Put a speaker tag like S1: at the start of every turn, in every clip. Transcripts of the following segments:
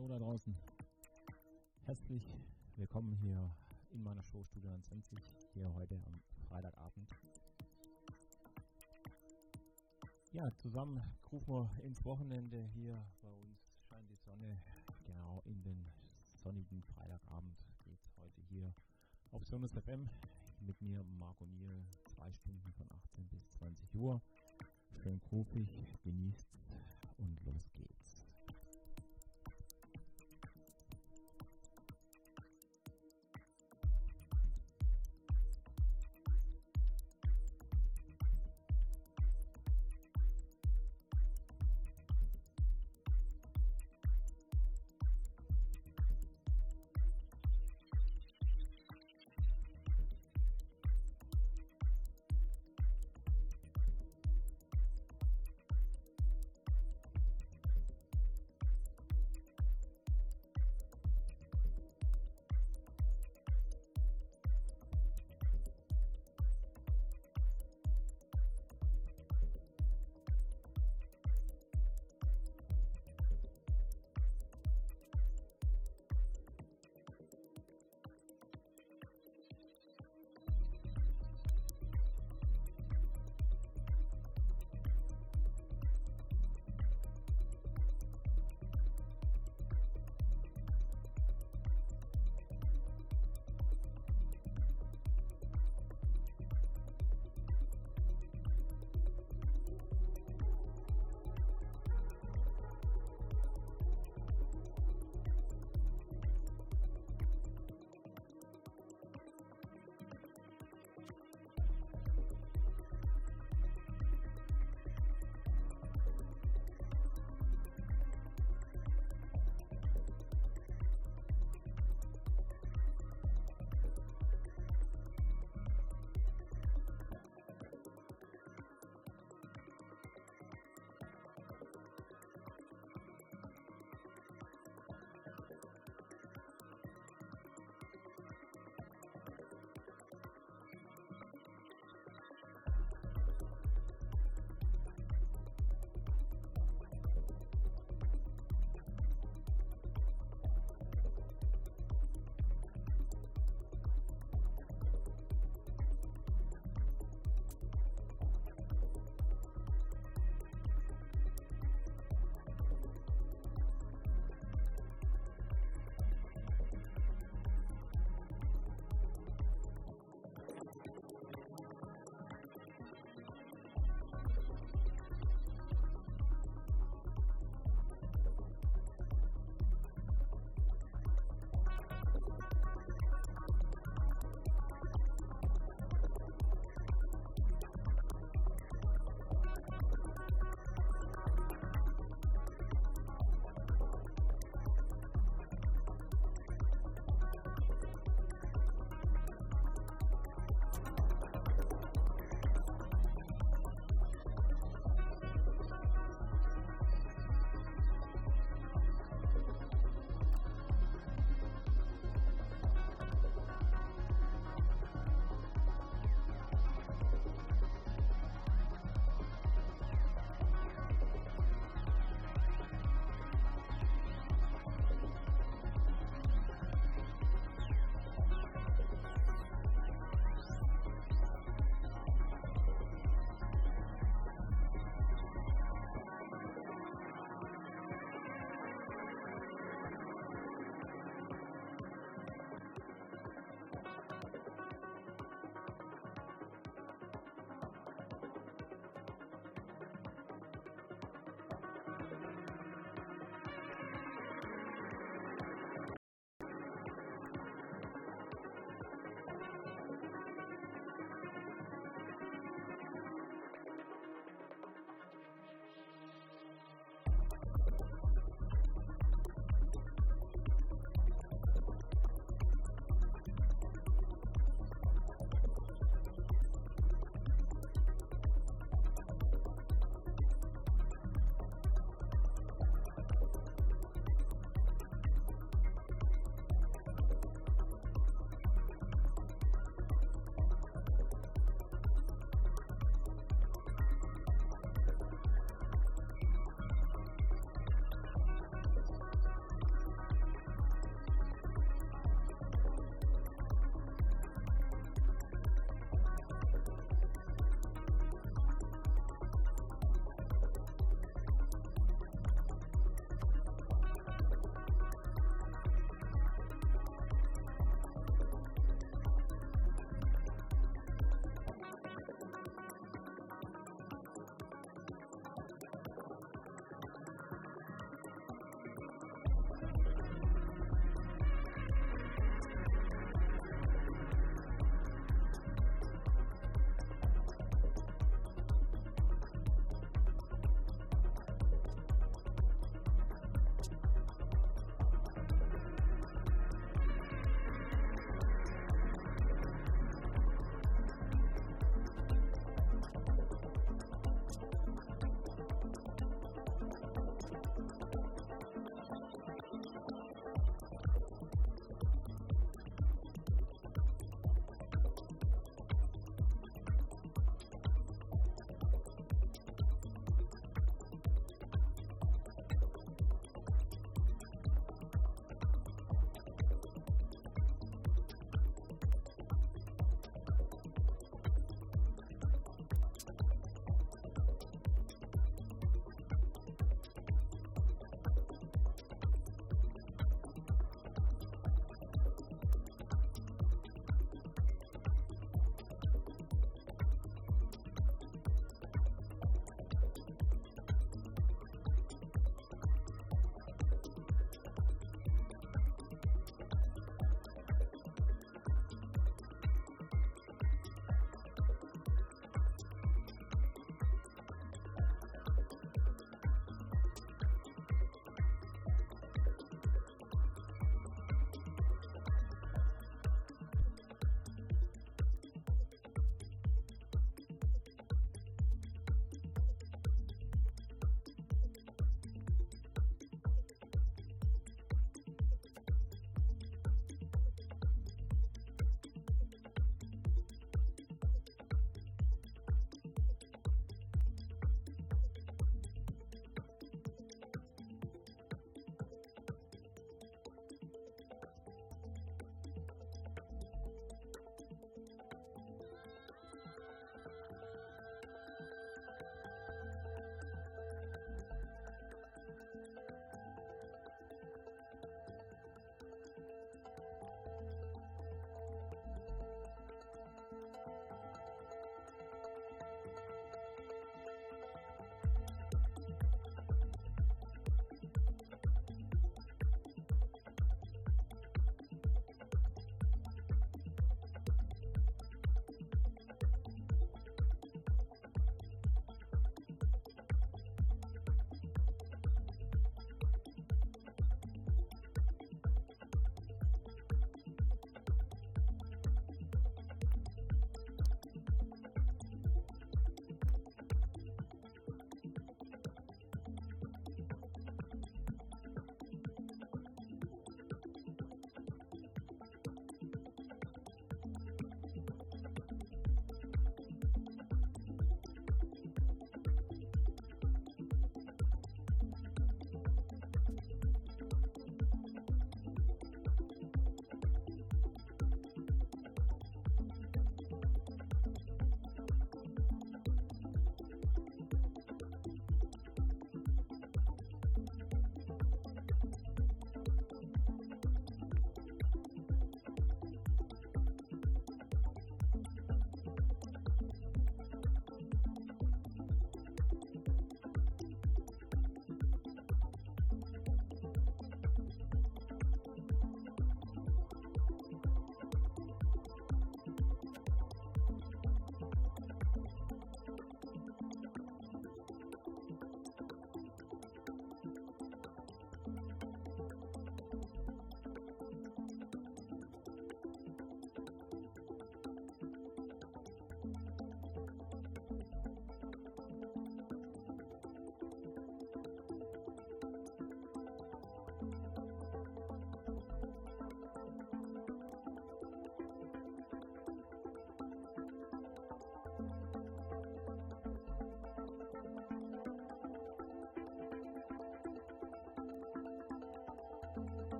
S1: Hallo da draußen. Herzlich willkommen hier in meiner Show Studio 20, hier heute am Freitagabend. Ja, zusammen rufen wir ins Wochenende. Hier bei uns scheint die Sonne. Genau in den sonnigen Freitagabend geht es heute hier auf Sonus FM mit mir, Marco Niel, zwei Stunden von 18 bis 20 Uhr. Schön grufig,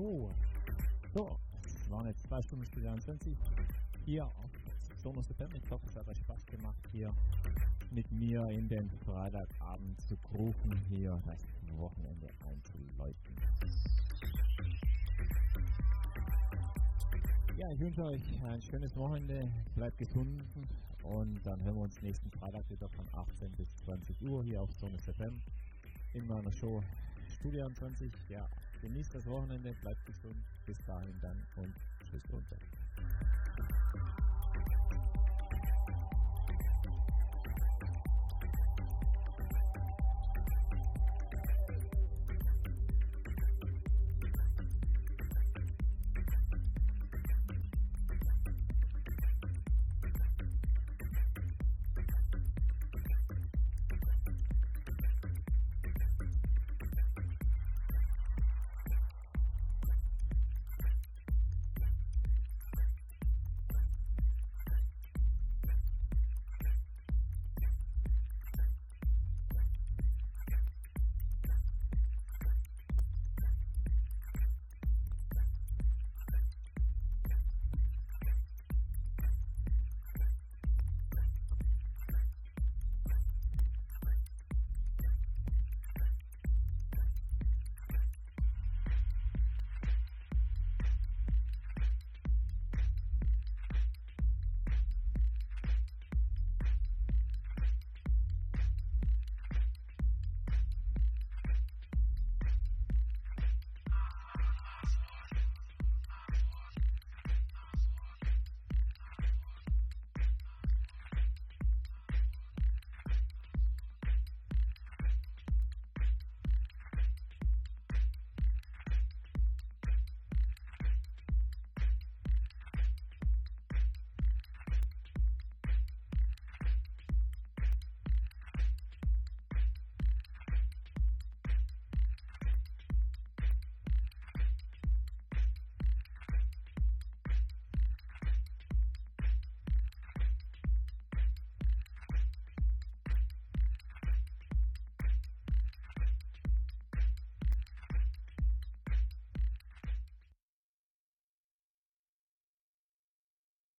S1: Hallo. So, es waren jetzt zwei Stunden Studio 20 hier auf Sonos FM. Ich hoffe, es hat euch Spaß gemacht, hier mit mir in den Freitagabend zu rufen, hier das Wochenende einzuläuten. Ja, ich wünsche euch ein schönes Wochenende, bleibt gesund und dann hören wir uns nächsten Freitag wieder von 18 bis 20 Uhr hier auf Sonos FM in meiner Show Studio 20. Ja, genießt das Wochenende, bleibt gesund, bis dahin dann und tschüss runter.